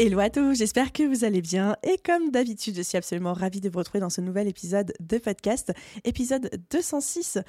Hello à tous, j'espère que vous allez bien et comme d'habitude, je suis absolument ravie de vous retrouver dans ce nouvel épisode de podcast, épisode 206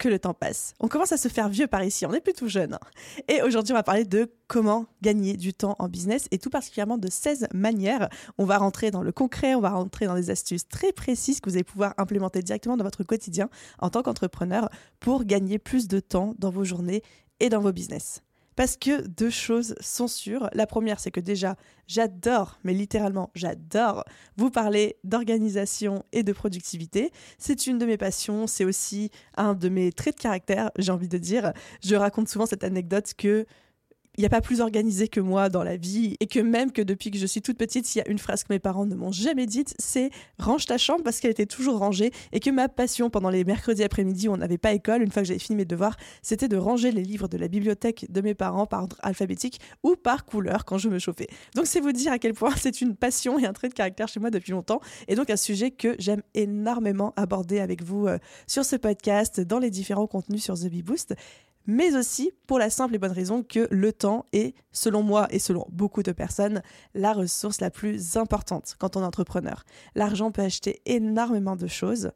que le temps passe. On commence à se faire vieux par ici, on n'est plus tout jeune. Et aujourd'hui, on va parler de comment gagner du temps en business et tout particulièrement de 16 manières. On va rentrer dans le concret, on va rentrer dans des astuces très précises que vous allez pouvoir implémenter directement dans votre quotidien en tant qu'entrepreneur pour gagner plus de temps dans vos journées et dans vos business. Parce que deux choses sont sûres. La première, c'est que déjà, j'adore, mais littéralement, j'adore vous parler d'organisation et de productivité. C'est une de mes passions, c'est aussi un de mes traits de caractère, j'ai envie de dire. Je raconte souvent cette anecdote que il n'y a pas plus organisé que moi dans la vie et que même que depuis que je suis toute petite, s'il y a une phrase que mes parents ne m'ont jamais dite, c'est range ta chambre parce qu'elle était toujours rangée et que ma passion pendant les mercredis après-midi où on n'avait pas école, une fois que j'avais fini mes devoirs, c'était de ranger les livres de la bibliothèque de mes parents par ordre alphabétique ou par couleur quand je me chauffais. Donc c'est vous dire à quel point c'est une passion et un trait de caractère chez moi depuis longtemps et donc un sujet que j'aime énormément aborder avec vous euh, sur ce podcast, dans les différents contenus sur The Bee Boost mais aussi pour la simple et bonne raison que le temps est, selon moi et selon beaucoup de personnes, la ressource la plus importante quand on est entrepreneur. L'argent peut acheter énormément de choses.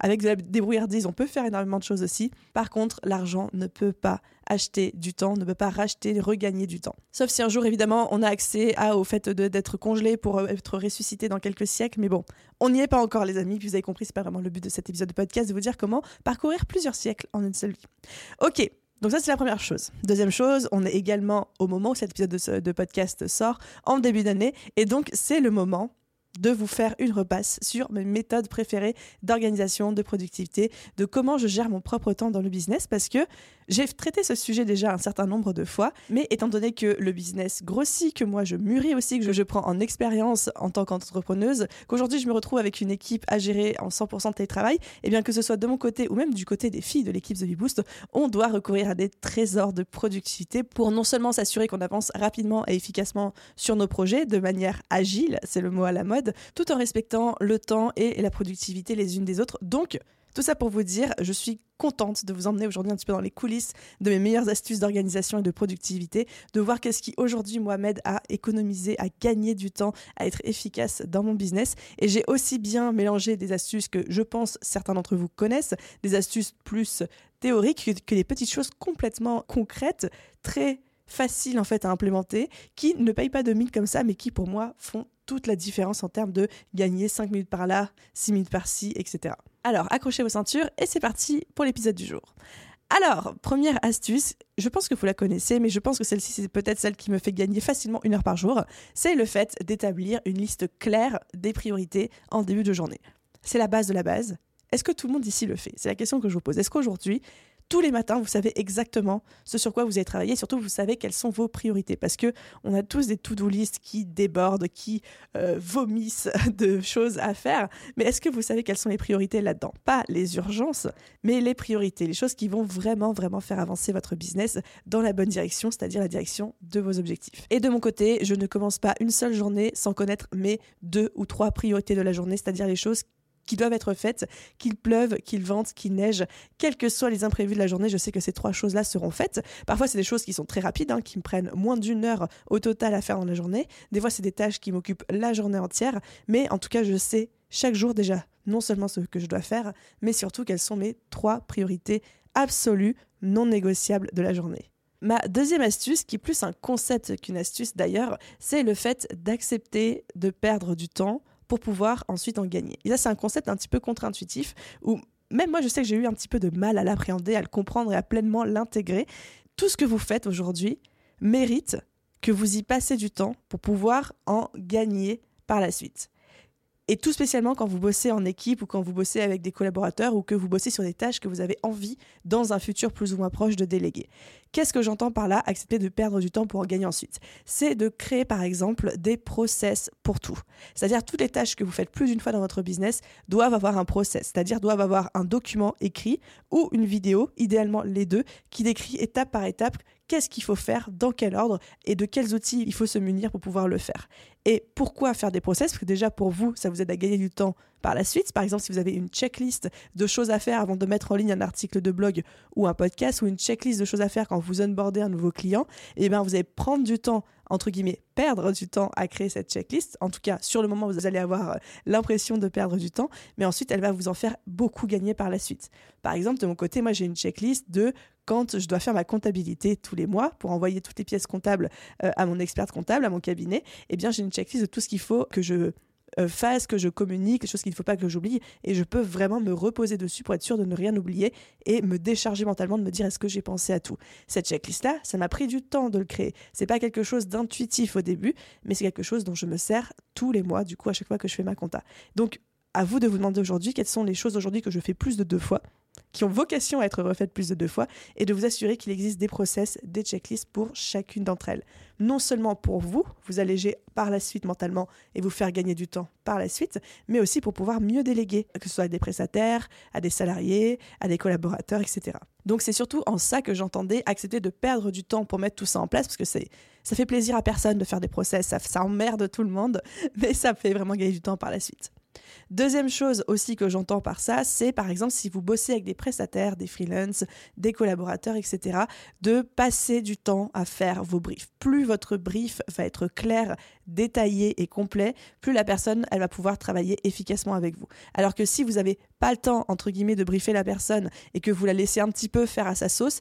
Avec de la débrouillardise, on peut faire énormément de choses aussi. Par contre, l'argent ne peut pas acheter du temps, ne peut pas racheter, regagner du temps. Sauf si un jour, évidemment, on a accès à, au fait d'être congelé pour euh, être ressuscité dans quelques siècles. Mais bon, on n'y est pas encore, les amis. Vous avez compris, c'est pas vraiment le but de cet épisode de podcast de vous dire comment parcourir plusieurs siècles en une seule vie. Ok, donc ça, c'est la première chose. Deuxième chose, on est également au moment où cet épisode de, de podcast sort, en début d'année, et donc c'est le moment de vous faire une repasse sur mes méthodes préférées d'organisation, de productivité, de comment je gère mon propre temps dans le business parce que j'ai traité ce sujet déjà un certain nombre de fois, mais étant donné que le business grossit, que moi je mûris aussi, que je, prends en expérience en tant qu'entrepreneuse, qu'aujourd'hui je me retrouve avec une équipe à gérer en 100% de télétravail, et eh bien que ce soit de mon côté ou même du côté des filles de l'équipe The Boost, on doit recourir à des trésors de productivité pour non seulement s'assurer qu'on avance rapidement et efficacement sur nos projets de manière agile, c'est le mot à la mode, tout en respectant le temps et la productivité les unes des autres. Donc, tout ça pour vous dire, je suis contente de vous emmener aujourd'hui un petit peu dans les coulisses de mes meilleures astuces d'organisation et de productivité, de voir qu'est-ce qui aujourd'hui m'aide à économiser, à gagner du temps, à être efficace dans mon business. Et j'ai aussi bien mélangé des astuces que je pense certains d'entre vous connaissent, des astuces plus théoriques que des petites choses complètement concrètes, très faciles en fait à implémenter, qui ne payent pas de mine comme ça, mais qui pour moi font toute la différence en termes de gagner 5 minutes par là, 6 minutes par-ci, etc. Alors, accrochez vos ceintures et c'est parti pour l'épisode du jour. Alors, première astuce, je pense que vous la connaissez, mais je pense que celle-ci, c'est peut-être celle qui me fait gagner facilement une heure par jour, c'est le fait d'établir une liste claire des priorités en début de journée. C'est la base de la base. Est-ce que tout le monde ici le fait? C'est la question que je vous pose. Est-ce qu'aujourd'hui, tous les matins, vous savez exactement ce sur quoi vous allez travailler. surtout, vous savez quelles sont vos priorités. Parce que on a tous des to-do list qui débordent, qui euh, vomissent de choses à faire. Mais est-ce que vous savez quelles sont les priorités là-dedans? Pas les urgences, mais les priorités, les choses qui vont vraiment, vraiment faire avancer votre business dans la bonne direction, c'est-à-dire la direction de vos objectifs. Et de mon côté, je ne commence pas une seule journée sans connaître mes deux ou trois priorités de la journée, c'est-à-dire les choses qui doivent être faites, qu'il pleuve, qu'il vente, qu'il neige, quels que soient les imprévus de la journée, je sais que ces trois choses-là seront faites. Parfois, c'est des choses qui sont très rapides, hein, qui me prennent moins d'une heure au total à faire dans la journée. Des fois, c'est des tâches qui m'occupent la journée entière, mais en tout cas, je sais chaque jour déjà non seulement ce que je dois faire, mais surtout quelles sont mes trois priorités absolues, non négociables de la journée. Ma deuxième astuce, qui est plus un concept qu'une astuce d'ailleurs, c'est le fait d'accepter de perdre du temps pour pouvoir ensuite en gagner. Et ça, c'est un concept un petit peu contre-intuitif où même moi, je sais que j'ai eu un petit peu de mal à l'appréhender, à le comprendre et à pleinement l'intégrer. Tout ce que vous faites aujourd'hui mérite que vous y passez du temps pour pouvoir en gagner par la suite. Et tout spécialement quand vous bossez en équipe ou quand vous bossez avec des collaborateurs ou que vous bossez sur des tâches que vous avez envie dans un futur plus ou moins proche de déléguer. Qu'est-ce que j'entends par là Accepter de perdre du temps pour en gagner ensuite? C'est de créer par exemple des process pour tout. C'est-à-dire toutes les tâches que vous faites plus d'une fois dans votre business doivent avoir un process, c'est-à-dire doivent avoir un document écrit ou une vidéo, idéalement les deux, qui décrit étape par étape qu'est-ce qu'il faut faire, dans quel ordre et de quels outils il faut se munir pour pouvoir le faire. Et pourquoi faire des process? Parce que déjà pour vous, ça vous aide à gagner du temps par la suite. Par exemple, si vous avez une checklist de choses à faire avant de mettre en ligne un article de blog ou un podcast ou une checklist de choses à faire quand vous onboardez un nouveau client, eh bien vous allez prendre du temps entre guillemets, perdre du temps à créer cette checklist. En tout cas, sur le moment, vous allez avoir euh, l'impression de perdre du temps, mais ensuite, elle va vous en faire beaucoup gagner par la suite. Par exemple, de mon côté, moi, j'ai une checklist de quand je dois faire ma comptabilité tous les mois pour envoyer toutes les pièces comptables euh, à mon expert comptable, à mon cabinet, eh bien, j'ai une checklist de tout ce qu'il faut que je euh, fasse, que je communique, quelque chose qu'il ne faut pas que j'oublie, et je peux vraiment me reposer dessus pour être sûr de ne rien oublier et me décharger mentalement de me dire est-ce que j'ai pensé à tout? Cette checklist-là, ça m'a pris du temps de le créer. C'est pas quelque chose d'intuitif au début, mais c'est quelque chose dont je me sers tous les mois, du coup, à chaque fois que je fais ma compta. Donc, à vous de vous demander aujourd'hui quelles sont les choses aujourd'hui que je fais plus de deux fois qui ont vocation à être refaites plus de deux fois, et de vous assurer qu'il existe des process, des checklists pour chacune d'entre elles. Non seulement pour vous, vous alléger par la suite mentalement et vous faire gagner du temps par la suite, mais aussi pour pouvoir mieux déléguer, que ce soit à des prestataires, à des salariés, à des collaborateurs, etc. Donc c'est surtout en ça que j'entendais accepter de perdre du temps pour mettre tout ça en place, parce que c'est ça fait plaisir à personne de faire des process, ça, ça emmerde tout le monde, mais ça fait vraiment gagner du temps par la suite. Deuxième chose aussi que j'entends par ça, c'est par exemple si vous bossez avec des prestataires, des freelances, des collaborateurs, etc., de passer du temps à faire vos briefs. Plus votre brief va être clair, détaillé et complet, plus la personne, elle va pouvoir travailler efficacement avec vous. Alors que si vous n'avez pas le temps, entre guillemets, de briefer la personne et que vous la laissez un petit peu faire à sa sauce,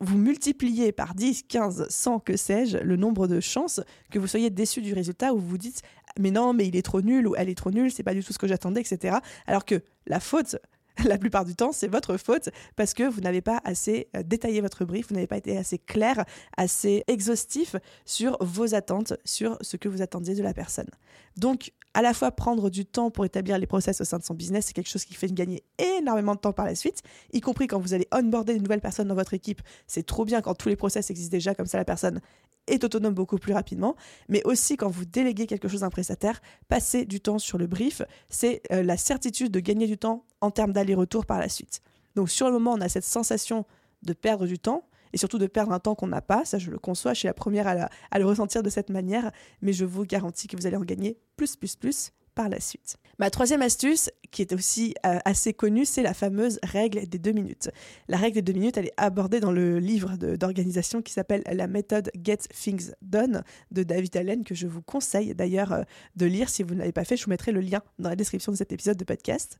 vous multipliez par 10, 15, 100, que sais-je, le nombre de chances que vous soyez déçu du résultat ou vous vous dites mais non, mais il est trop nul ou elle est trop nulle, c'est pas du tout ce que j'attendais, etc. Alors que la faute, la plupart du temps, c'est votre faute parce que vous n'avez pas assez euh, détaillé votre brief, vous n'avez pas été assez clair, assez exhaustif sur vos attentes, sur ce que vous attendiez de la personne. Donc, à la fois prendre du temps pour établir les process au sein de son business, c'est quelque chose qui fait gagner énormément de temps par la suite, y compris quand vous allez onboarder une nouvelle personne dans votre équipe. C'est trop bien quand tous les process existent déjà, comme ça la personne est autonome beaucoup plus rapidement. Mais aussi quand vous déléguez quelque chose à un prestataire, passer du temps sur le brief, c'est euh, la certitude de gagner du temps en termes d'aller-retour par la suite. Donc sur le moment, on a cette sensation de perdre du temps, et surtout de perdre un temps qu'on n'a pas. Ça, je le conçois, je suis la première à, le ressentir de cette manière, mais je vous garantis que vous allez en gagner plus, plus, plus la suite. Ma troisième astuce, qui est aussi euh, assez connue, c'est la fameuse règle des deux minutes. La règle des deux minutes, elle est abordée dans le livre d'organisation qui s'appelle La méthode Get Things Done de David Allen, que je vous conseille d'ailleurs euh, de lire si vous ne l'avez pas fait. Je vous mettrai le lien dans la description de cet épisode de podcast.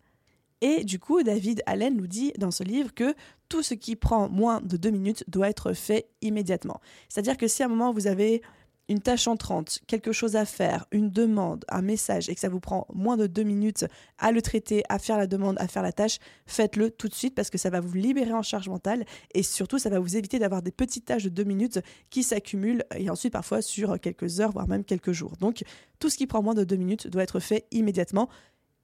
Et du coup, David Allen nous dit dans ce livre que tout ce qui prend moins de deux minutes doit être fait immédiatement. C'est-à-dire que si à un moment vous avez une tâche entrante, quelque chose à faire, une demande, un message, et que ça vous prend moins de deux minutes à le traiter, à faire la demande, à faire la tâche, faites-le tout de suite parce que ça va vous libérer en charge mentale et surtout ça va vous éviter d'avoir des petites tâches de deux minutes qui s'accumulent et ensuite parfois sur quelques heures, voire même quelques jours. Donc tout ce qui prend moins de deux minutes doit être fait immédiatement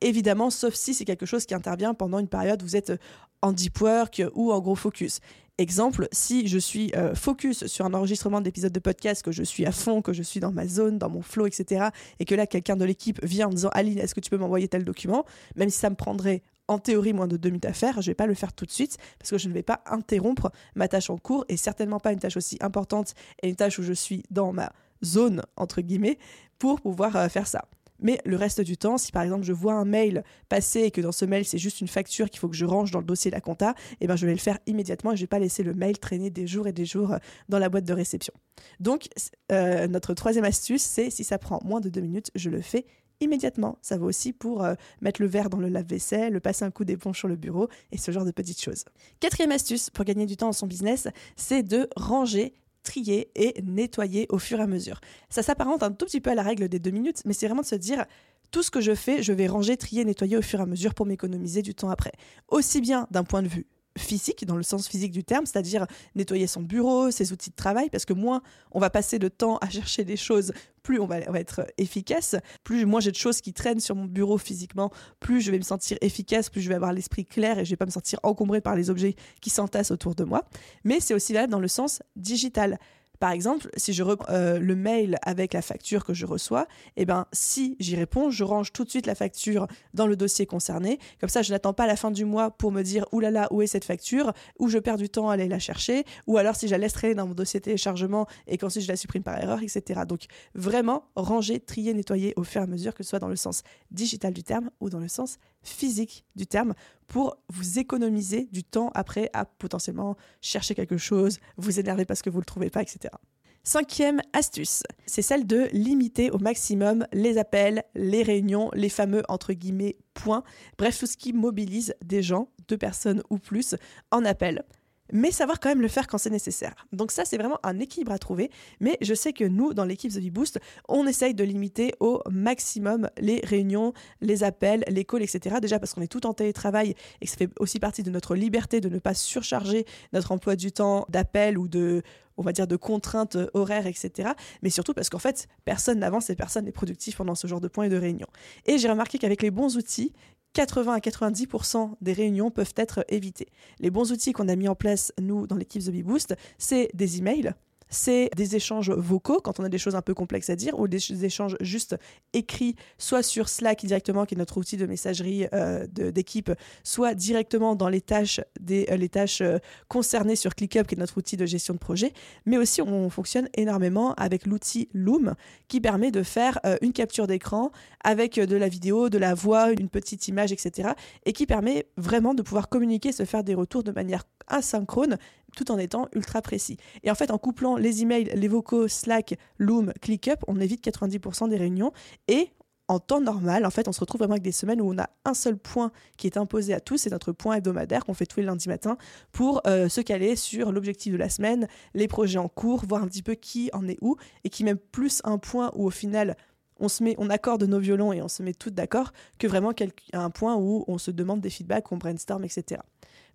évidemment, sauf si c'est quelque chose qui intervient pendant une période où vous êtes en deep work ou en gros focus. Exemple, si je suis euh, focus sur un enregistrement d'épisode de podcast, que je suis à fond, que je suis dans ma zone, dans mon flow, etc., et que là, quelqu'un de l'équipe vient en disant Aline, est-ce que tu peux m'envoyer tel document? Même si ça me prendrait en théorie moins de deux minutes à faire, je vais pas le faire tout de suite parce que je ne vais pas interrompre ma tâche en cours et certainement pas une tâche aussi importante et une tâche où je suis dans ma zone, entre guillemets, pour pouvoir euh, faire ça. Mais le reste du temps, si par exemple je vois un mail passer et que dans ce mail c'est juste une facture qu'il faut que je range dans le dossier de la compta, eh ben je vais le faire immédiatement et je vais pas laisser le mail traîner des jours et des jours euh, dans la boîte de réception. Donc euh, notre troisième astuce, c'est si ça prend moins de deux minutes, je le fais immédiatement. Ça vaut aussi pour euh, mettre le verre dans le lave-vaisselle, passer un coup d'éponge sur le bureau et ce genre de petites choses. Quatrième astuce pour gagner du temps dans son business, c'est de ranger trier et nettoyer au fur et à mesure. Ça s'apparente un tout petit peu à la règle des deux minutes, mais c'est vraiment de se dire tout ce que je fais, je vais ranger, trier, nettoyer au fur et à mesure pour m'économiser du temps après. Aussi bien d'un point de vue physique, dans le sens physique du terme, c'est-à-dire nettoyer son bureau, ses outils de travail, parce que moins on va passer de temps à chercher des choses, plus on va, être efficace, plus moi j'ai de choses qui traînent sur mon bureau physiquement, plus je vais me sentir efficace, plus je vais avoir l'esprit clair et je vais pas me sentir encombré par les objets qui s'entassent autour de moi. Mais c'est aussi là dans le sens digital. Par exemple, si je reprends euh, le mail avec la facture que je reçois, eh ben, si j'y réponds, je range tout de suite la facture dans le dossier concerné. Comme ça, je n'attends pas la fin du mois pour me dire oulala, où est cette facture? Ou je perds du temps à aller la chercher? Ou alors si je la laisse traîner dans mon dossier téléchargement et qu'ensuite je la supprime par erreur, etc. Donc vraiment, ranger, trier, nettoyer au fur et à mesure, que ce soit dans le sens digital du terme ou dans le sens physique du terme pour vous économiser du temps après à potentiellement chercher quelque chose, vous énerver parce que vous ne le trouvez pas, etc. Cinquième astuce, c'est celle de limiter au maximum les appels, les réunions, les fameux entre guillemets points, bref tout ce qui mobilise des gens, deux personnes ou plus, en appel mais savoir quand même le faire quand c'est nécessaire. Donc ça, c'est vraiment un équilibre à trouver. Mais je sais que nous, dans l'équipe The Boost, on essaye de limiter au maximum les réunions, les appels, les calls, etc. Déjà parce qu'on est tout en télétravail et que ça fait aussi partie de notre liberté de ne pas surcharger notre emploi du temps d'appels ou de on va dire de contraintes horaires, etc. Mais surtout parce qu'en fait, personne n'avance et personne n'est productif pendant ce genre de points et de réunions. Et j'ai remarqué qu'avec les bons outils, 80 à 90% des réunions peuvent être évitées. Les bons outils qu'on a mis en place, nous, dans l'équipe The Boost, c'est des emails c'est des échanges vocaux quand on a des choses un peu complexes à dire ou des échanges juste écrits, soit sur Slack directement, qui est notre outil de messagerie euh, d'équipe, soit directement dans les tâches, des, euh, les tâches euh, concernées sur ClickUp, qui est notre outil de gestion de projet. Mais aussi, on fonctionne énormément avec l'outil Loom, qui permet de faire une capture d'écran avec de la vidéo, de la voix, une petite image, etc. Et qui permet vraiment de pouvoir communiquer, se faire des retours de manière asynchrone tout en étant ultra précis. Et en fait, en couplant les emails, les vocaux, Slack, Loom, ClickUp, on évite 90% des réunions. Et en temps normal, en fait, on se retrouve vraiment avec des semaines où on a un seul point qui est imposé à tous, c'est notre point hebdomadaire qu'on fait tous les lundis matins pour euh, se caler sur l'objectif de la semaine, les projets en cours, voir un petit peu qui en est où, et qui même plus un point où au final on se accorde nos violons et on se met toutes d'accord que vraiment un point où on se demande des feedbacks, on brainstorm, etc.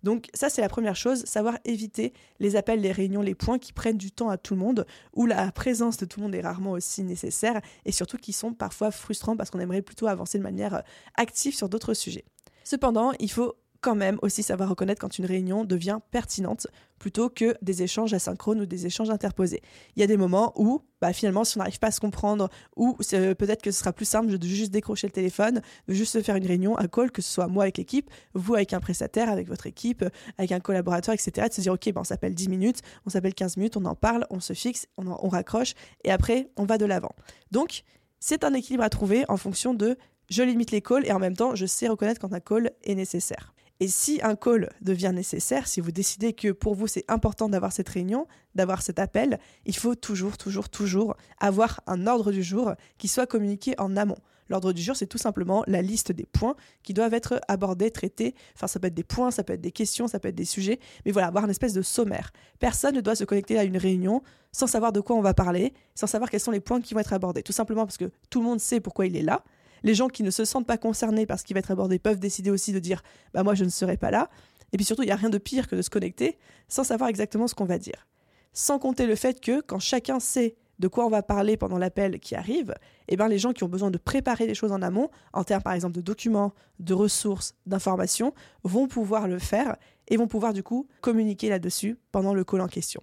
Donc ça, c'est la première chose, savoir éviter les appels, les réunions, les points qui prennent du temps à tout le monde, où la présence de tout le monde est rarement aussi nécessaire, et surtout qui sont parfois frustrants parce qu'on aimerait plutôt avancer de manière euh, active sur d'autres sujets. Cependant, il faut quand même aussi savoir reconnaître quand une réunion devient pertinente plutôt que des échanges asynchrones ou des échanges interposés. Il y a des moments où, bah, finalement, si on n'arrive pas à se comprendre, ou peut-être que ce sera plus simple de juste décrocher le téléphone, de juste faire une réunion, un call, que ce soit moi avec l'équipe, vous avec un prestataire, avec votre équipe, avec un collaborateur, etc. De se dire, OK, bah, on s'appelle 10 minutes, on s'appelle 15 minutes, on en parle, on se fixe, on, on raccroche, et après, on va de l'avant. Donc, c'est un équilibre à trouver en fonction de je limite les calls et en même temps, je sais reconnaître quand un call est nécessaire. Et si un call devient nécessaire, si vous décidez que pour vous c'est important d'avoir cette réunion, d'avoir cet appel, il faut toujours, toujours, toujours avoir un ordre du jour qui soit communiqué en amont. L'ordre du jour, c'est tout simplement la liste des points qui doivent être abordés, traités. Enfin, ça peut être des points, ça peut être des questions, ça peut être des sujets, mais voilà, avoir une espèce de sommaire. Personne ne doit se connecter à une réunion sans savoir de quoi on va parler, sans savoir quels sont les points qui vont être abordés. Tout simplement parce que tout le monde sait pourquoi il est là, les gens qui ne se sentent pas concernés par ce qui va être abordé peuvent décider aussi de dire bah moi je ne serai pas là. Et puis surtout, il n'y a rien de pire que de se connecter sans savoir exactement ce qu'on va dire. Sans compter le fait que quand chacun sait de quoi on va parler pendant l'appel qui arrive, eh ben les gens qui ont besoin de préparer les choses en amont, en termes par exemple de documents, de ressources, d'informations, vont pouvoir le faire et vont pouvoir du coup communiquer là-dessus pendant le call en question.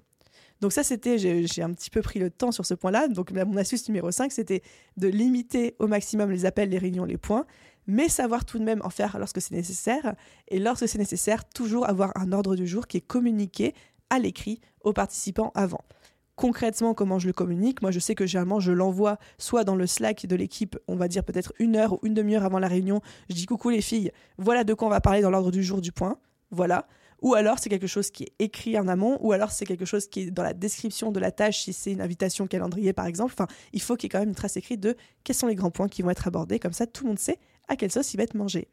Donc ça, c'était, j'ai un petit peu pris le temps sur ce point-là. Donc mon astuce numéro 5, c'était de limiter au maximum les appels, les réunions, les points, mais savoir tout de même en faire lorsque c'est nécessaire. Et lorsque c'est nécessaire, toujours avoir un ordre du jour qui est communiqué à l'écrit aux participants avant. Concrètement, comment je le communique? Moi, je sais que généralement, je l'envoie soit dans le Slack de l'équipe, on va dire peut-être une heure ou une demi-heure avant la réunion. Je dis coucou les filles, voilà de quoi on va parler dans l'ordre du jour du point. Voilà ou alors c'est quelque chose qui est écrit en amont, ou alors c'est quelque chose qui est dans la description de la tâche, si c'est une invitation calendrier par exemple. Enfin, il faut qu'il y ait quand même une trace écrite de quels sont les grands points qui vont être abordés, comme ça tout le monde sait à quelle sauce il va être mangé.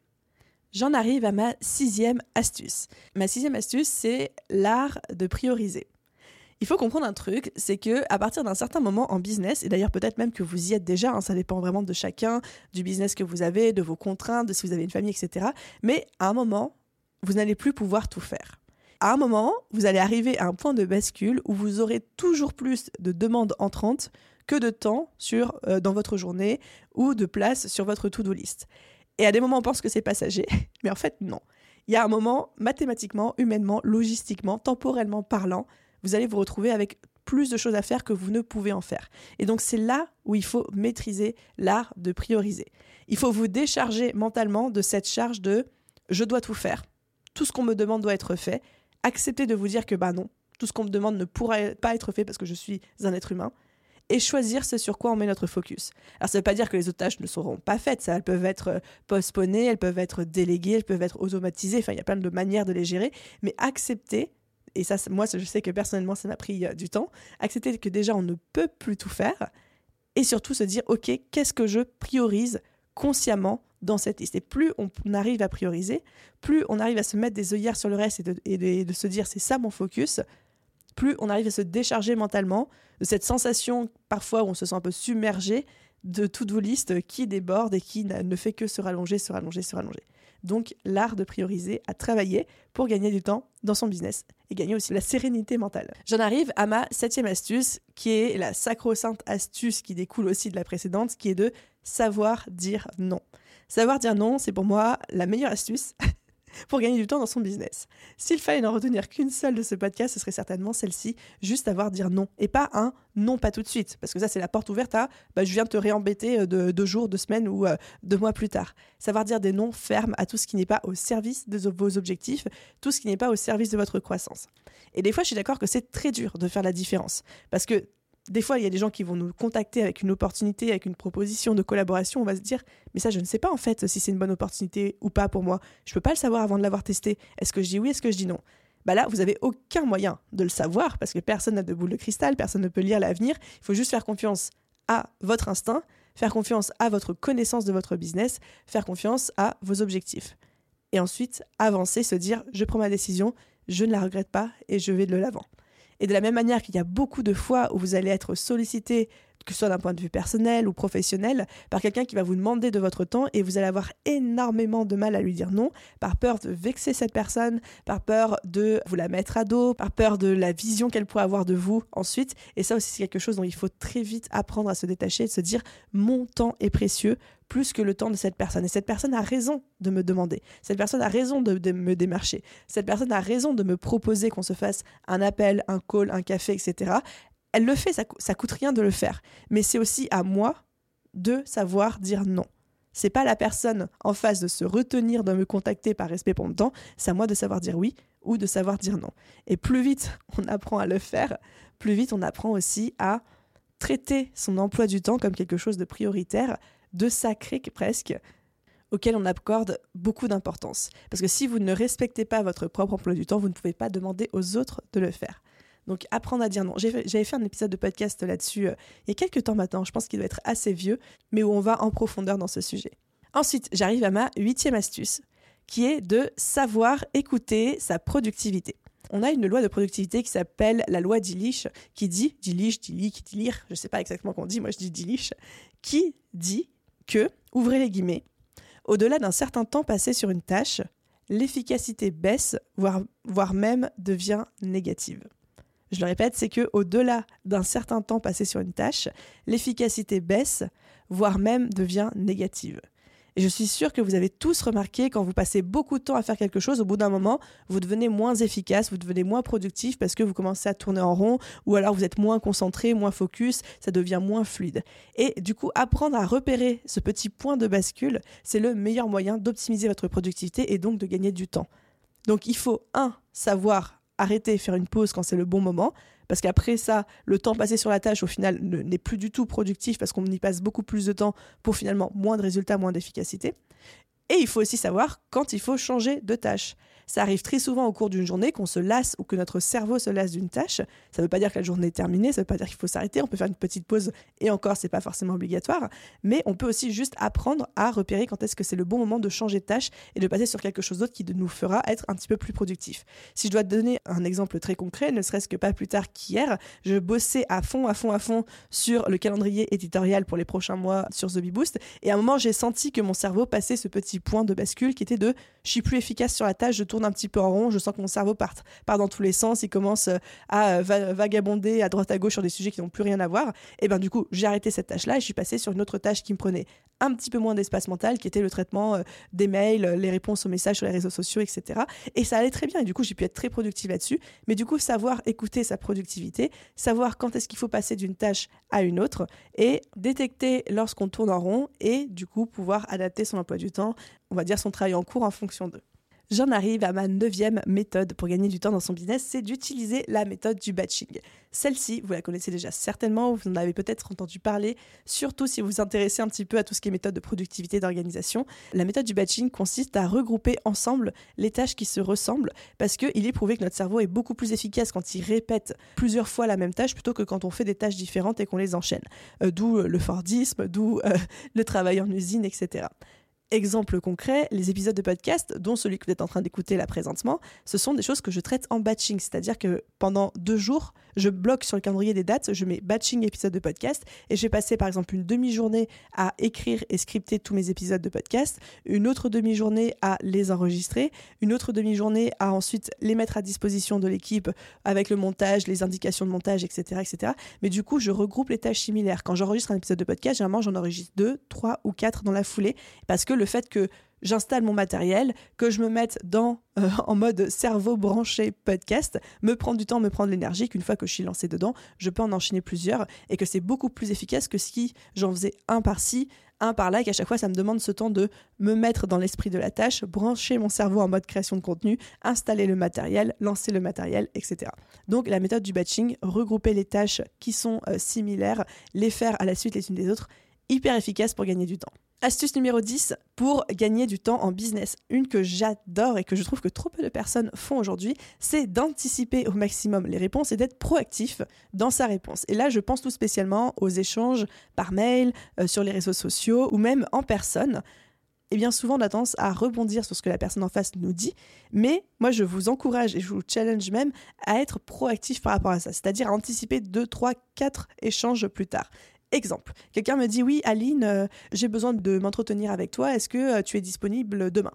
J'en arrive à ma sixième astuce. Ma sixième astuce, c'est l'art de prioriser. Il faut comprendre un truc, c'est que à partir d'un certain moment en business, et d'ailleurs peut-être même que vous y êtes déjà, hein, ça dépend vraiment de chacun, du business que vous avez, de vos contraintes, de si vous avez une famille, etc. Mais à un moment, vous n'allez plus pouvoir tout faire. à un moment, vous allez arriver à un point de bascule où vous aurez toujours plus de demandes entrantes que de temps sur, euh, dans votre journée ou de place sur votre to-do list. Et à des moments, on pense que c'est passager, mais en fait, non. Il y a un moment, mathématiquement, humainement, logistiquement, temporellement parlant, vous allez vous retrouver avec plus de choses à faire que vous ne pouvez en faire. Et donc c'est là où il faut maîtriser l'art de prioriser. Il faut vous décharger mentalement de cette charge de je dois tout faire. Tout ce qu'on me demande doit être fait. Accepter de vous dire que bah non, tout ce qu'on me demande ne pourra pas être fait parce que je suis un être humain. Et choisir ce sur quoi on met notre focus. Alors ça ne veut pas dire que les autres tâches ne seront pas faites, ça, elles peuvent être euh, postponées, elles peuvent être déléguées, elles peuvent être automatisées, enfin il y a plein de manières de les gérer, mais accepter et ça, moi, je sais que personnellement, ça m'a pris euh, du temps, accepter que déjà, on ne peut plus tout faire, et surtout se dire, OK, qu'est-ce que je priorise consciemment dans cette liste Et plus on arrive à prioriser, plus on arrive à se mettre des œillères sur le reste et de, se dire, c'est ça mon focus, plus on arrive à se décharger mentalement de cette sensation parfois où on se sent un peu submergé de toutes vos listes qui déborde et qui ne fait que se rallonger, se rallonger, se rallonger. Donc l'art de prioriser à travailler pour gagner du temps dans son business et gagner aussi la sérénité mentale. J'en arrive à ma septième astuce qui est la sacro-sainte astuce qui découle aussi de la précédente qui est de savoir dire non. Savoir dire non, c'est pour moi la meilleure astuce pour gagner du temps dans son business. S'il fallait n'en retenir qu'une seule de ce podcast, ce serait certainement celle-ci, juste avoir dire non. Et pas un non, pas tout de suite. Parce que ça, c'est la porte ouverte à bah, je viens te réembêter euh, de deux jours, deux semaines ou euh, deux mois plus tard. Savoir dire des non fermes à tout ce qui n'est pas au service de vos objectifs, tout ce qui n'est pas au service de votre croissance. Et des fois, je suis d'accord que c'est très dur de faire la différence. Parce que des fois, il y a des gens qui vont nous contacter avec une opportunité, avec une proposition de collaboration. On va se dire, mais ça, je ne sais pas en fait si c'est une bonne opportunité ou pas pour moi. Je ne peux pas le savoir avant de l'avoir testé. Est-ce que je dis oui, est-ce que je dis non? Bah là, vous n'avez aucun moyen de le savoir parce que personne n'a de boule de cristal, personne ne peut lire l'avenir. Il faut juste faire confiance à votre instinct, faire confiance à votre connaissance de votre business, faire confiance à vos objectifs. Et ensuite, avancer, se dire, je prends ma décision, je ne la regrette pas et je vais de l'avant. Et de la même manière qu'il y a beaucoup de fois où vous allez être sollicité, que ce soit d'un point de vue personnel ou professionnel, par quelqu'un qui va vous demander de votre temps et vous allez avoir énormément de mal à lui dire non, par peur de vexer cette personne, par peur de vous la mettre à dos, par peur de la vision qu'elle pourrait avoir de vous ensuite. Et ça aussi, c'est quelque chose dont il faut très vite apprendre à se détacher et de se dire mon temps est précieux, plus que le temps de cette personne. Et cette personne a raison de me demander. Cette personne a raison de, me démarcher. Cette personne a raison de me proposer qu'on se fasse un appel, un call, un café, etc. Elle le fait, ça, ça coûte rien de le faire. Mais c'est aussi à moi de savoir dire non. C'est pas la personne en face de se retenir de me contacter par respect pour mon temps, c'est à moi de savoir dire oui ou de savoir dire non. Et plus vite on apprend à le faire, plus vite on apprend aussi à traiter son emploi du temps comme quelque chose de prioritaire de sacré presque, auquel on accorde beaucoup d'importance. Parce que si vous ne respectez pas votre propre emploi du temps, vous ne pouvez pas demander aux autres de le faire. Donc apprendre à dire non. J'avais fait un épisode de podcast là-dessus euh, il y a quelques temps maintenant, je pense qu'il doit être assez vieux, mais où on va en profondeur dans ce sujet. Ensuite, j'arrive à ma huitième astuce, qui est de savoir écouter sa productivité. On a une loi de productivité qui s'appelle la loi d'Illich, qui dit, d'Illich, d'Illich, d'Illich, je ne sais pas exactement qu'on dit, moi je dis d'Illich, qui dit que, ouvrez les guillemets, au-delà d'un certain temps passé sur une tâche, l'efficacité baisse, voire, voire même devient négative. Je le répète, c'est que au-delà d'un certain temps passé sur une tâche, l'efficacité baisse, voire même devient négative. Et je suis sûre que vous avez tous remarqué quand vous passez beaucoup de temps à faire quelque chose, au bout d'un moment, vous devenez moins efficace, vous devenez moins productif parce que vous commencez à tourner en rond ou alors vous êtes moins concentré, moins focus, ça devient moins fluide. Et du coup, apprendre à repérer ce petit point de bascule, c'est le meilleur moyen d'optimiser votre productivité et donc de gagner du temps. Donc il faut, un, savoir arrêter, faire une pause quand c'est le bon moment, parce qu'après ça, le temps passé sur la tâche, au final, n'est plus du tout productif parce qu'on y passe beaucoup plus de temps pour finalement moins de résultats, moins d'efficacité. Et il faut aussi savoir quand il faut changer de tâche. Ça arrive très souvent au cours d'une journée qu'on se lasse ou que notre cerveau se lasse d'une tâche. Ça ne veut pas dire que la journée est terminée, ça ne veut pas dire qu'il faut s'arrêter. On peut faire une petite pause et encore, c'est pas forcément obligatoire. Mais on peut aussi juste apprendre à repérer quand est-ce que c'est le bon moment de changer de tâche et de passer sur quelque chose d'autre qui nous fera être un petit peu plus productif. Si je dois te donner un exemple très concret, ne serait-ce que pas plus tard qu'hier, je bossais à fond, à fond, à fond sur le calendrier éditorial pour les prochains mois sur The Boost. Et à un moment, j'ai senti que mon cerveau passait ce petit point de bascule qui était de je suis plus efficace sur la tâche, je tourne un petit peu en rond, je sens que mon cerveau part, part dans tous les sens, il commence euh, à euh, vagabonder à droite à gauche sur des sujets qui n'ont plus rien à voir. Et ben du coup, j'ai arrêté cette tâche-là et je suis passée sur une autre tâche qui me prenait un petit peu moins d'espace mental, qui était le traitement euh, des mails, les réponses aux messages sur les réseaux sociaux, etc. Et ça allait très bien. Et du coup, j'ai pu être très productive là-dessus. Mais du coup, savoir écouter sa productivité, savoir quand est-ce qu'il faut passer d'une tâche à une autre et détecter lorsqu'on tourne en rond et du coup pouvoir adapter son emploi du temps, on va dire son travail en cours en fonction d'eux. J'en arrive à ma neuvième méthode pour gagner du temps dans son business, c'est d'utiliser la méthode du batching. Celle-ci, vous la connaissez déjà certainement, vous en avez peut-être entendu parler, surtout si vous vous intéressez un petit peu à tout ce qui est méthode de productivité d'organisation. La méthode du batching consiste à regrouper ensemble les tâches qui se ressemblent parce qu'il est prouvé que notre cerveau est beaucoup plus efficace quand il répète plusieurs fois la même tâche plutôt que quand on fait des tâches différentes et qu'on les enchaîne. Euh, d'où le Fordisme, d'où euh, le travail en usine, etc. Exemple concret, les épisodes de podcast, dont celui que vous êtes en train d'écouter là présentement, ce sont des choses que je traite en batching, c'est-à-dire que pendant deux jours, je bloque sur le calendrier des dates, je mets batching épisode de podcast et j'ai passé par exemple une demi-journée à écrire et scripter tous mes épisodes de podcast, une autre demi-journée à les enregistrer, une autre demi-journée à ensuite les mettre à disposition de l'équipe avec le montage, les indications de montage, etc., etc. Mais du coup, je regroupe les tâches similaires. Quand j'enregistre un épisode de podcast, généralement j'en enregistre deux, trois ou quatre dans la foulée parce que le fait que j'installe mon matériel, que je me mette dans euh, en mode cerveau branché podcast, me prend du temps, me prend de l'énergie, qu'une fois que je suis lancé dedans, je peux en enchaîner plusieurs et que c'est beaucoup plus efficace que si j'en faisais un par-ci, un par là, et qu'à chaque fois ça me demande ce temps de me mettre dans l'esprit de la tâche, brancher mon cerveau en mode création de contenu, installer le matériel, lancer le matériel, etc. Donc la méthode du batching, regrouper les tâches qui sont euh, similaires, les faire à la suite les unes des autres, hyper efficace pour gagner du temps. Astuce numéro 10 pour gagner du temps en business. Une que j'adore et que je trouve que trop peu de personnes font aujourd'hui, c'est d'anticiper au maximum les réponses et d'être proactif dans sa réponse. Et là, je pense tout spécialement aux échanges par mail, euh, sur les réseaux sociaux ou même en personne. Et bien souvent, on a tendance à rebondir sur ce que la personne en face nous dit, mais moi, je vous encourage et je vous challenge même à être proactif par rapport à ça, c'est-à-dire à anticiper 2, 3, 4 échanges plus tard. Exemple, quelqu'un me dit oui, Aline, euh, j'ai besoin de m'entretenir avec toi, est-ce que euh, tu es disponible demain?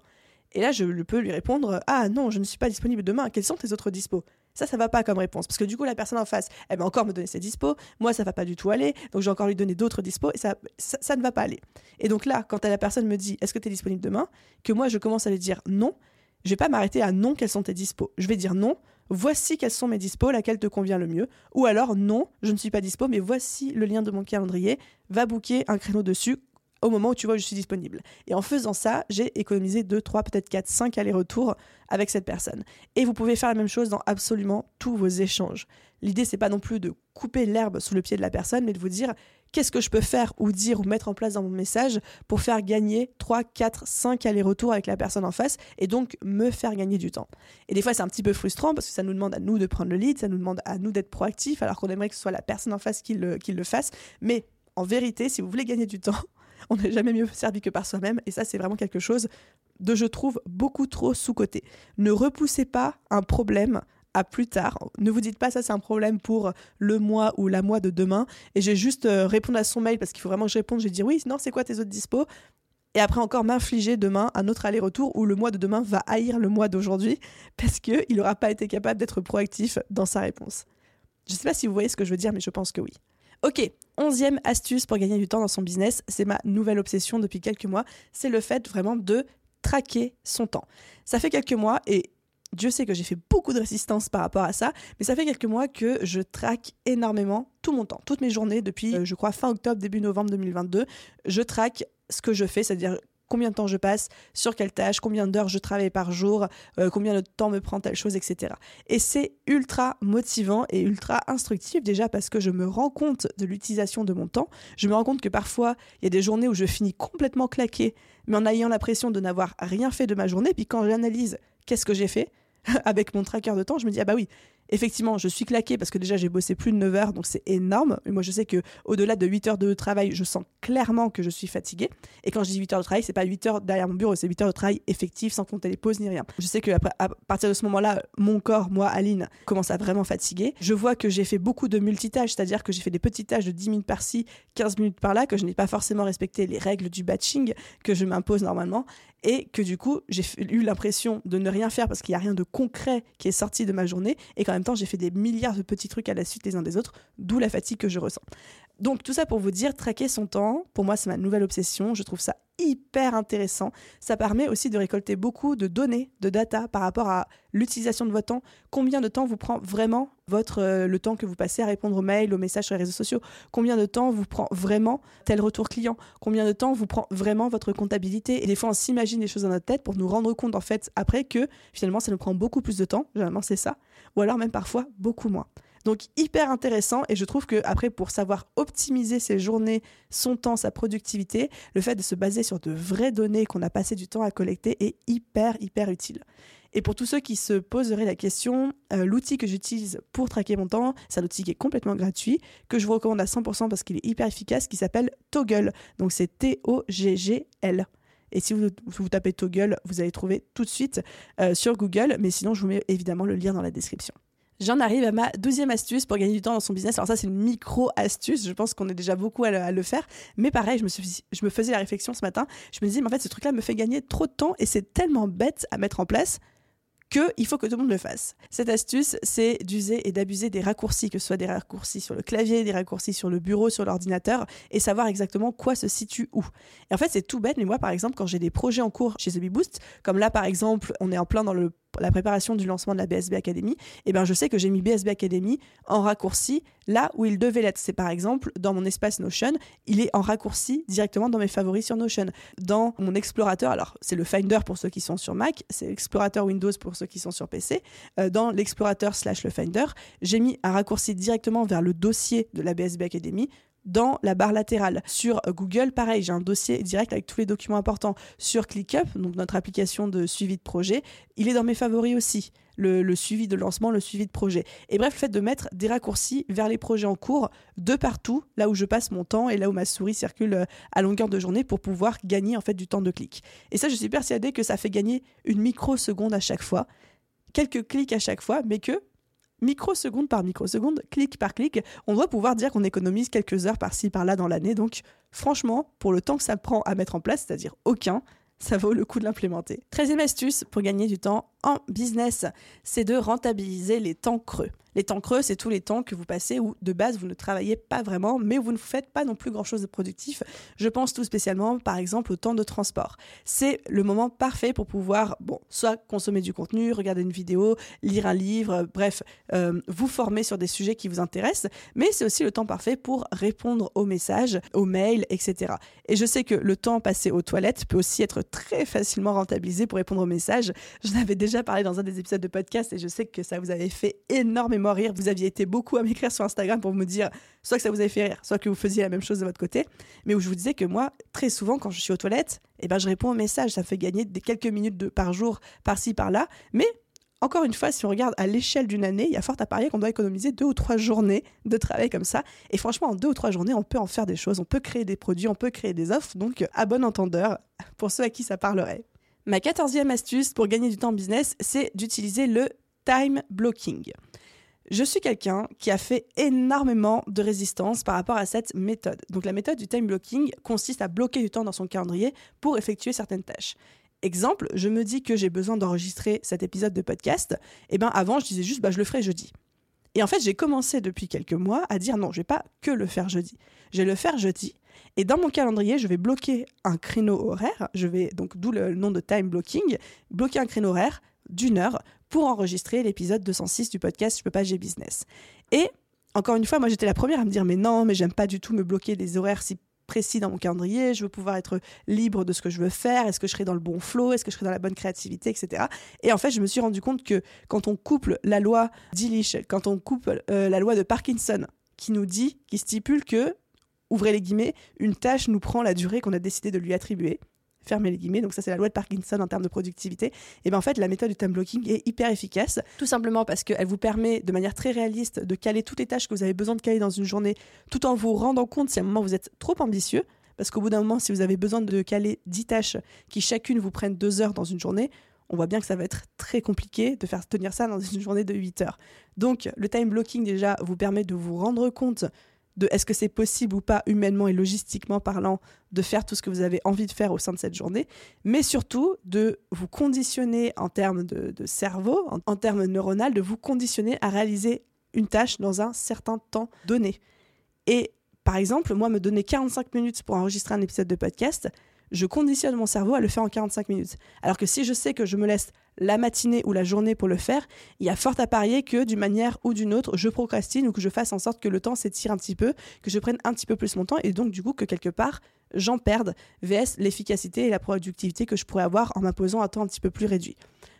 Et là, je peux lui répondre ah non, je ne suis pas disponible demain, quels sont tes autres dispos ça, ça va pas comme réponse. Parce que du coup, la personne en face, elle va encore me donner ses dispos. Moi, ça va pas du tout aller. Donc, je vais encore lui donner d'autres dispos. Et ça, ça, ne va pas aller. Et donc là, quand la personne me dit Est-ce que tu es disponible demain? Que moi, je commence à lui dire non. Je vais pas m'arrêter à non, quels sont tes dispos? Je vais dire non voici quels sont mes dispos, laquelle te convient le mieux. Ou alors, non, je ne suis pas dispo, mais voici le lien de mon calendrier, va booker un créneau dessus au moment où tu vois que je suis disponible. Et en faisant ça, j'ai économisé 2, 3, peut-être 4, 5 allers-retours avec cette personne. Et vous pouvez faire la même chose dans absolument tous vos échanges. L'idée, c'est pas non plus de couper l'herbe sous le pied de la personne, mais de vous dire qu'est-ce que je peux faire ou dire ou mettre en place dans mon message pour faire gagner 3, 4, 5 allers-retours avec la personne en face et donc me faire gagner du temps. Et des fois, c'est un petit peu frustrant parce que ça nous demande à nous de prendre le lead, ça nous demande à nous d'être proactifs alors qu'on aimerait que ce soit la personne en face qui le, fasse. Mais en vérité, si vous voulez gagner du temps, on n'est jamais mieux servi que par soi-même et ça, c'est vraiment quelque chose de, je trouve, beaucoup trop sous-côté. Ne repoussez pas un problème à plus tard. Ne vous dites pas ça c'est un problème pour le mois ou la mois de demain et j'ai juste euh, répondre à son mail parce qu'il faut vraiment que je réponde, je vais dire oui, non, c'est quoi tes autres dispos? Et après encore m'infliger demain un autre aller-retour où le mois de demain va haïr le mois d'aujourd'hui parce qu'il n'aura pas été capable d'être proactif dans sa réponse. Je ne sais pas si vous voyez ce que je veux dire, mais je pense que oui. Ok, onzième astuce pour gagner du temps dans son business, c'est ma nouvelle obsession depuis quelques mois, c'est le fait vraiment de traquer son temps. Ça fait quelques mois et Dieu sait que j'ai fait beaucoup de résistance par rapport à ça, mais ça fait quelques mois que je traque énormément tout mon temps, toutes mes journées depuis, euh, je crois, fin octobre, début novembre 2022. Je traque ce que je fais, c'est-à-dire combien de temps je passe, sur quelle tâche, combien d'heures je travaille par jour, euh, combien de temps me prend telle chose, etc. Et c'est ultra motivant et ultra instructif déjà parce que je me rends compte de l'utilisation de mon temps. Je me rends compte que parfois, il y a des journées où je finis complètement claqué, mais en ayant l'impression de n'avoir rien fait de ma journée. Puis quand j'analyse qu'est-ce que j'ai fait avec mon tracker de temps, je me dis, ah bah oui, Effectivement, je suis claquée parce que déjà j'ai bossé plus de 9 heures, donc c'est énorme. Et moi je sais que au-delà de 8 heures de travail, je sens clairement que je suis fatiguée. Et quand je dis 8 heures de travail, c'est pas 8 heures derrière mon bureau, c'est 8 heures de travail effectif sans compter les pauses ni rien. Je sais que à partir de ce moment-là, mon corps, moi, Aline, commence à vraiment fatiguer. Je vois que j'ai fait beaucoup de multitâches, c'est-à-dire que j'ai fait des petites tâches de 10 minutes par-ci, 15 minutes par-là, que je n'ai pas forcément respecté les règles du batching que je m'impose normalement et que du coup j'ai eu l'impression de ne rien faire parce qu'il n'y a rien de concret qui est sorti de ma journée et qu'en même temps j'ai fait des milliards de petits trucs à la suite les uns des autres, d'où la fatigue que je ressens. Donc tout ça pour vous dire, traquer son temps, pour moi c'est ma nouvelle obsession, je trouve ça hyper intéressant. Ça permet aussi de récolter beaucoup de données, de data par rapport à l'utilisation de votre temps. Combien de temps vous prend vraiment votre euh, le temps que vous passez à répondre aux mails, aux messages sur les réseaux sociaux? Combien de temps vous prend vraiment tel retour client? Combien de temps vous prend vraiment votre comptabilité? Et des fois on s'imagine des choses dans notre tête pour nous rendre compte en fait après que finalement ça nous prend beaucoup plus de temps. Généralement c'est ça. Ou alors même parfois beaucoup moins. Donc hyper intéressant et je trouve que après pour savoir optimiser ses journées, son temps, sa productivité, le fait de se baser sur de vraies données qu'on a passé du temps à collecter est hyper hyper utile. Et pour tous ceux qui se poseraient la question, euh, l'outil que j'utilise pour traquer mon temps, c'est un outil qui est complètement gratuit, que je vous recommande à 100% parce qu'il est hyper efficace, qui s'appelle Toggle. Donc c'est T-O-G-G-L. Et si vous, tapez Toggle, vous allez trouver tout de suite euh, sur Google, mais sinon je vous mets évidemment le lien dans la description. J'en arrive à ma douzième astuce pour gagner du temps dans son business. Alors ça, c'est une micro-astuce. Je pense qu'on est déjà beaucoup à le, faire. Mais pareil, je me, faisais la réflexion ce matin. Je me disais, mais en fait, ce truc-là me fait gagner trop de temps et c'est tellement bête à mettre en place qu'il faut que tout le monde le fasse. Cette astuce, c'est d'user et d'abuser des raccourcis, que ce soit des raccourcis sur le clavier, des raccourcis sur le bureau, sur l'ordinateur, et savoir exactement quoi se situe où. Et en fait, c'est tout bête, mais moi, par exemple, quand j'ai des projets en cours chez The comme là, par exemple, on est en plein dans le la préparation du lancement de la BSB Academy, eh ben je sais que j'ai mis BSB Academy en raccourci là où il devait l'être. C'est par exemple dans mon espace Notion, il est en raccourci directement dans mes favoris sur Notion. Dans mon explorateur, alors c'est le Finder pour ceux qui sont sur Mac, c'est l'explorateur Windows pour ceux qui sont sur PC. Euh, dans l'explorateur slash le Finder, j'ai mis un raccourci directement vers le dossier de la BSB Academy dans la barre latérale. Sur Google, pareil, j'ai un dossier direct avec tous les documents importants. Sur ClickUp, donc notre application de suivi de projet, il est dans mes favoris aussi. Le, suivi de lancement, le suivi de projet. Et bref, le fait de mettre des raccourcis vers les projets en cours de partout, là où je passe mon temps et là où ma souris circule euh, à longueur de journée pour pouvoir gagner en fait du temps de clic. Et ça, je suis persuadée que ça fait gagner une microseconde à chaque fois, quelques clics à chaque fois, mais que microseconde par microseconde, clic par clic, on doit pouvoir dire qu'on économise quelques heures par-ci par-là dans l'année. Donc franchement, pour le temps que ça prend à mettre en place, c'est-à-dire aucun, ça vaut le coup de l'implémenter. Treizième astuce pour gagner du temps en business, c'est de rentabiliser les temps creux. Les temps creux, c'est tous les temps que vous passez où de base vous ne travaillez pas vraiment, mais vous ne faites pas non plus grand-chose de productif. Je pense tout spécialement par exemple au temps de transport. C'est le moment parfait pour pouvoir, bon, soit consommer du contenu, regarder une vidéo, lire un livre, bref, euh, vous former sur des sujets qui vous intéressent, mais c'est aussi le temps parfait pour répondre aux messages, aux mails, etc. Et je sais que le temps passé aux toilettes peut aussi être très facilement rentabilisé pour répondre aux messages. Je l'avais déjà parlé dans un des épisodes de podcast et je sais que ça vous avait fait énormément rire. Vous aviez été beaucoup à m'écrire sur Instagram pour me dire soit que ça vous avait fait rire, soit que vous faisiez la même chose de votre côté. Mais où je vous disais que moi, très souvent, quand je suis aux toilettes, eh ben, je réponds aux messages. Ça fait gagner des quelques minutes de, par jour, par-ci, par-là. Mais encore une fois, si on regarde à l'échelle d'une année, il y a fort à parier qu'on doit économiser deux ou trois journées de travail comme ça. Et franchement, en deux ou trois journées, on peut en faire des choses, on peut créer des produits, on peut créer des offres. Donc, à bon entendeur, pour ceux à qui ça parlerait. Ma quatorzième astuce pour gagner du temps en business, c'est d'utiliser le time blocking. Je suis quelqu'un qui a fait énormément de résistance par rapport à cette méthode. Donc la méthode du time blocking consiste à bloquer du temps dans son calendrier pour effectuer certaines tâches. Exemple, je me dis que j'ai besoin d'enregistrer cet épisode de podcast. Et eh ben avant, je disais juste bah je le ferai jeudi. Et en fait, j'ai commencé depuis quelques mois à dire non, je vais pas que le faire jeudi. Je vais le faire jeudi. Et dans mon calendrier, je vais bloquer un créneau horaire. Je vais donc d'où le nom de time blocking, bloquer un créneau horaire d'une heure pour enregistrer l'épisode 206 du podcast Je peux pas, j'ai business. Et encore une fois, moi j'étais la première à me dire mais non, mais j'aime pas du tout me bloquer des horaires si précis dans mon calendrier, je veux pouvoir être libre de ce que je veux faire, est-ce que je serai dans le bon flow, est-ce que je serai dans la bonne créativité, etc. Et en fait, je me suis rendu compte que quand on couple la loi d'Illich, quand on couple euh, la loi de Parkinson, qui nous dit, qui stipule que, ouvrez les guillemets, une tâche nous prend la durée qu'on a décidé de lui attribuer, fermez les guillemets. Donc ça, c'est la loi de Parkinson en termes de productivité. Et bien en fait, la méthode du time blocking est hyper efficace, tout simplement parce qu'elle vous permet de manière très réaliste de caler toutes les tâches que vous avez besoin de caler dans une journée, tout en vous rendant compte si à un moment vous êtes trop ambitieux. Parce qu'au bout d'un moment, si vous avez besoin de caler 10 tâches qui chacune vous prennent 2 heures dans une journée, on voit bien que ça va être très compliqué de faire tenir ça dans une journée de 8 heures. Donc le time blocking déjà vous permet de vous rendre compte de est-ce que c'est possible ou pas humainement et logistiquement parlant de faire tout ce que vous avez envie de faire au sein de cette journée, mais surtout de vous conditionner en termes de, cerveau, en, en termes neuronaux, de vous conditionner à réaliser une tâche dans un certain temps donné. Et par exemple, moi, me donner 45 minutes pour enregistrer un épisode de podcast, je conditionne mon cerveau à le faire en 45 minutes. Alors que si je sais que je me laisse la matinée ou la journée pour le faire, il y a fort à parier que d'une manière ou d'une autre, je procrastine ou que je fasse en sorte que le temps s'étire un petit peu, que je prenne un petit peu plus mon temps et donc du coup que quelque part j'en perde vs l'efficacité et la productivité que je pourrais avoir en m'imposant un temps un petit peu plus réduit.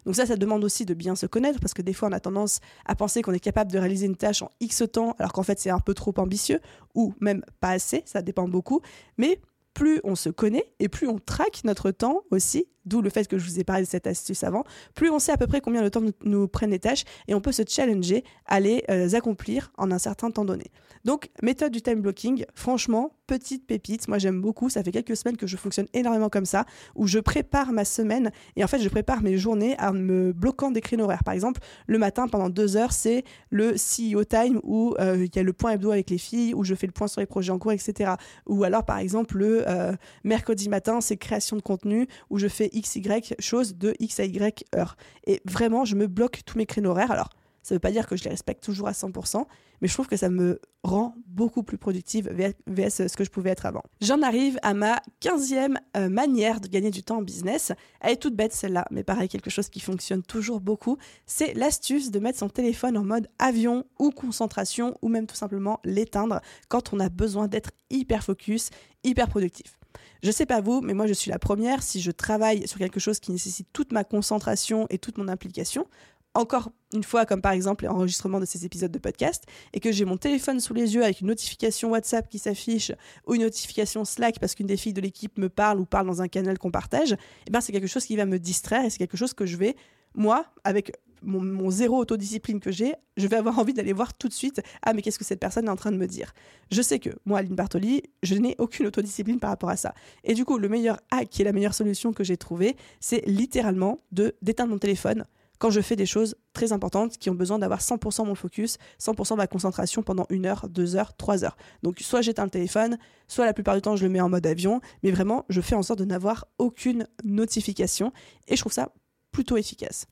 Donc ça, ça demande aussi de bien se connaître parce que des fois on a tendance à penser qu'on est capable de réaliser une tâche en X temps alors qu'en fait c'est un peu trop ambitieux ou même pas assez, ça dépend beaucoup. Mais plus on se connaît et plus on traque notre temps aussi, d'où le fait que je vous ai parlé de cette astuce avant, plus on sait à peu près combien de temps nous, prennent les tâches et on peut se challenger à les euh, accomplir en un certain temps donné. Donc, méthode du time blocking, franchement, petite pépite, moi j'aime beaucoup, ça fait quelques semaines que je fonctionne énormément comme ça, où je prépare ma semaine et en fait je prépare mes journées en me bloquant des créneaux horaires. Par exemple, le matin pendant deux heures, c'est le CEO time où euh, il y a le point hebdo avec les filles, où je fais le point sur les projets en cours, etc. Ou alors par exemple le euh, mercredi matin, c'est création de contenu, où je fais XY chose de X à Y heure. Et vraiment, je me bloque tous mes créneaux horaires. Alors, ça ne veut pas dire que je les respecte toujours à 100%, mais je trouve que ça me rend beaucoup plus productive vs ce que je pouvais être avant. J'en arrive à ma 15e euh, manière de gagner du temps en business. Elle est toute bête celle-là, mais pareil, quelque chose qui fonctionne toujours beaucoup, c'est l'astuce de mettre son téléphone en mode avion ou concentration, ou même tout simplement l'éteindre quand on a besoin d'être hyper focus, hyper productif. Je sais pas vous, mais moi je suis la première. Si je travaille sur quelque chose qui nécessite toute ma concentration et toute mon implication, encore une fois, comme par exemple l'enregistrement de ces épisodes de podcast, et que j'ai mon téléphone sous les yeux avec une notification WhatsApp qui s'affiche ou une notification Slack parce qu'une des filles de l'équipe me parle ou parle dans un canal qu'on partage, eh ben c'est quelque chose qui va me distraire et c'est quelque chose que je vais, moi, avec mon, zéro autodiscipline que j'ai, je vais avoir envie d'aller voir tout de suite ah mais qu'est-ce que cette personne est en train de me dire? Je sais que moi Aline Bartoli, je n'ai aucune autodiscipline par rapport à ça. Et du coup, le meilleur hack est la meilleure solution que j'ai trouvée, c'est littéralement de d'éteindre mon téléphone quand je fais des choses très importantes qui ont besoin d'avoir 100% mon focus, 100% ma concentration pendant une heure, deux heures, trois heures. Donc soit j'éteins le téléphone, soit la plupart du temps je le mets en mode avion, mais vraiment je fais en sorte de n'avoir aucune notification et je trouve ça plutôt efficace.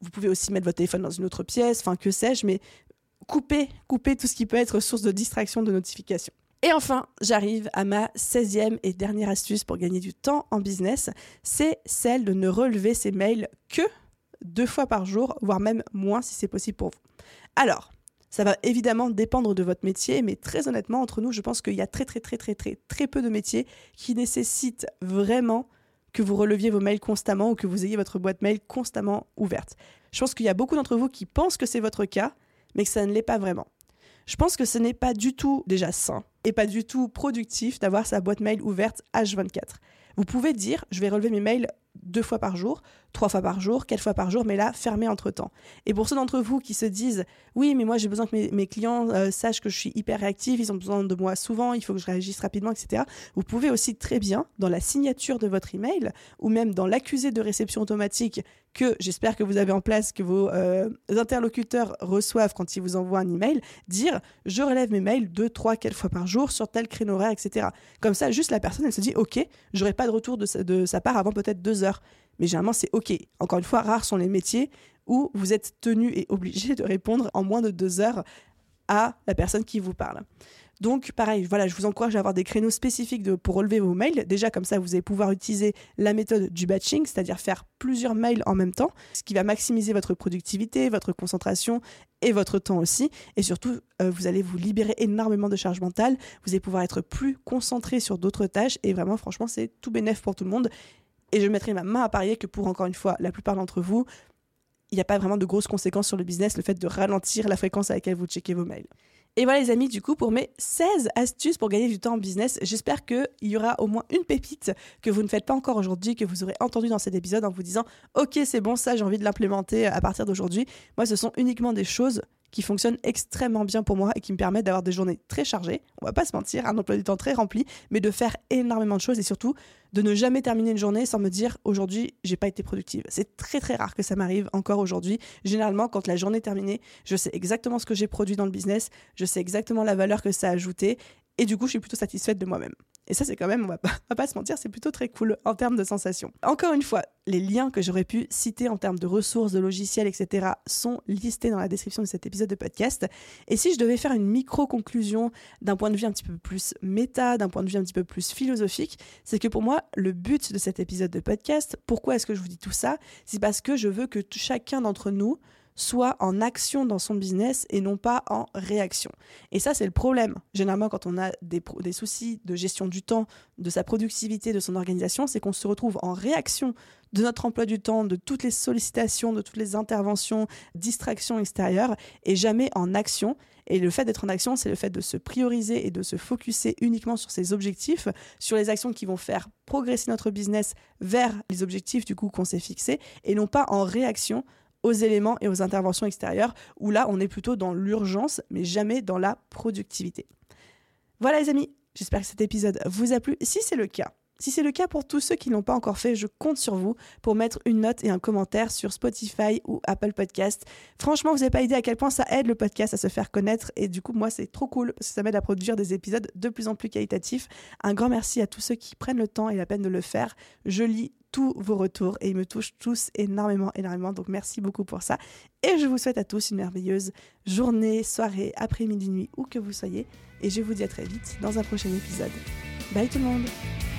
Vous pouvez aussi mettre votre téléphone dans une autre pièce, enfin que sais-je, mais coupez, coupez tout ce qui peut être source de distraction, de notification. Et enfin, j'arrive à ma 16e et dernière astuce pour gagner du temps en business, c'est celle de ne relever ses mails que deux fois par jour, voire même moins si c'est possible pour vous. Alors, ça va évidemment dépendre de votre métier, mais très honnêtement, entre nous, je pense qu'il y a très très très très très très peu de métiers qui nécessitent vraiment que vous releviez vos mails constamment ou que vous ayez votre boîte mail constamment ouverte. Je pense qu'il y a beaucoup d'entre vous qui pensent que c'est votre cas, mais que ça ne l'est pas vraiment. Je pense que ce n'est pas du tout déjà sain et pas du tout productif d'avoir sa boîte mail ouverte H24. Vous pouvez dire, je vais relever mes mails deux fois par jour, trois fois par jour, quatre fois par jour, mais là, fermé entre-temps. Et pour ceux d'entre vous qui se disent, oui, mais moi j'ai besoin que mes, clients euh, sachent que je suis hyper réactive, ils ont besoin de moi souvent, il faut que je réagisse rapidement, etc. Vous pouvez aussi très bien, dans la signature de votre email, ou même dans l'accusé de réception automatique que j'espère que vous avez en place, que vos euh, interlocuteurs reçoivent quand ils vous envoient un email, dire, je relève mes mails deux, trois, quatre fois par jour sur tel créneau horaire, etc. Comme ça, juste la personne, elle se dit, ok, j'aurai pas de retour de sa, de sa part avant peut-être deux mais généralement c'est OK. Encore une fois, rares sont les métiers où vous êtes tenu et obligé de répondre en moins de deux heures à la personne qui vous parle. Donc pareil, voilà, je vous encourage à avoir des créneaux spécifiques pour relever vos mails. Déjà comme ça, vous allez pouvoir utiliser la méthode du batching, c'est-à-dire faire plusieurs mails en même temps, ce qui va maximiser votre productivité, votre concentration et votre temps aussi. Et surtout, euh, vous allez vous libérer énormément de charge mentale. Vous allez pouvoir être plus concentré sur d'autres tâches. Et vraiment, franchement, c'est tout bénéf pour tout le monde. Et je mettrai ma main à parier que pour, encore une fois, la plupart d'entre vous, il n'y a pas vraiment de grosses conséquences sur le business, le fait de ralentir la fréquence à laquelle vous checkez vos mails. Et voilà les amis, du coup, pour mes 16 astuces pour gagner du temps en business, j'espère qu'il y aura au moins une pépite que vous ne faites pas encore aujourd'hui, que vous aurez entendu dans cet épisode en vous disant, ok, c'est bon, ça, j'ai envie de l'implémenter à partir d'aujourd'hui. Moi, ce sont uniquement des choses qui fonctionnent extrêmement bien pour moi et qui me permettent d'avoir des journées très chargées, on va pas se mentir, un emploi du temps très rempli, mais de faire énormément de choses et surtout de ne jamais terminer une journée sans me dire aujourd'hui j'ai pas été productive. C'est très très rare que ça m'arrive encore aujourd'hui. Généralement quand la journée est terminée, je sais exactement ce que j'ai produit dans le business, je sais exactement la valeur que ça a ajouté et du coup je suis plutôt satisfaite de moi-même. Et ça, c'est quand même, on va, pas, pas se mentir, c'est plutôt très cool en termes de sensations. Encore une fois, les liens que j'aurais pu citer en termes de ressources, de logiciels, etc., sont listés dans la description de cet épisode de podcast. Et si je devais faire une micro-conclusion d'un point de vue un petit peu plus méta, d'un point de vue un petit peu plus philosophique, c'est que pour moi, le but de cet épisode de podcast, pourquoi est-ce que je vous dis tout ça C'est parce que je veux que chacun d'entre nous soit en action dans son business et non pas en réaction. Et ça, c'est le problème. Généralement, quand on a des, des, soucis de gestion du temps, de sa productivité, de son organisation, c'est qu'on se retrouve en réaction de notre emploi du temps, de toutes les sollicitations, de toutes les interventions, distractions extérieures, et jamais en action. Et le fait d'être en action, c'est le fait de se prioriser et de se focuser uniquement sur ses objectifs, sur les actions qui vont faire progresser notre business vers les objectifs du coup qu'on s'est fixés, et non pas en réaction aux éléments et aux interventions extérieures, où là, on est plutôt dans l'urgence, mais jamais dans la productivité. Voilà les amis, j'espère que cet épisode vous a plu. Si c'est le cas, si c'est le cas pour tous ceux qui ne l'ont pas encore fait, je compte sur vous pour mettre une note et un commentaire sur Spotify ou Apple Podcast. Franchement, vous n'avez pas idée à quel point ça aide le podcast à se faire connaître et du coup, moi, c'est trop cool ça m'aide à produire des épisodes de plus en plus qualitatifs. Un grand merci à tous ceux qui prennent le temps et la peine de le faire. Je lis tous vos retours et ils me touchent tous énormément, énormément. Donc merci beaucoup pour ça. Et je vous souhaite à tous une merveilleuse journée, soirée, après-midi, nuit, où que vous soyez. Et je vous dis à très vite dans un prochain épisode. Bye tout le monde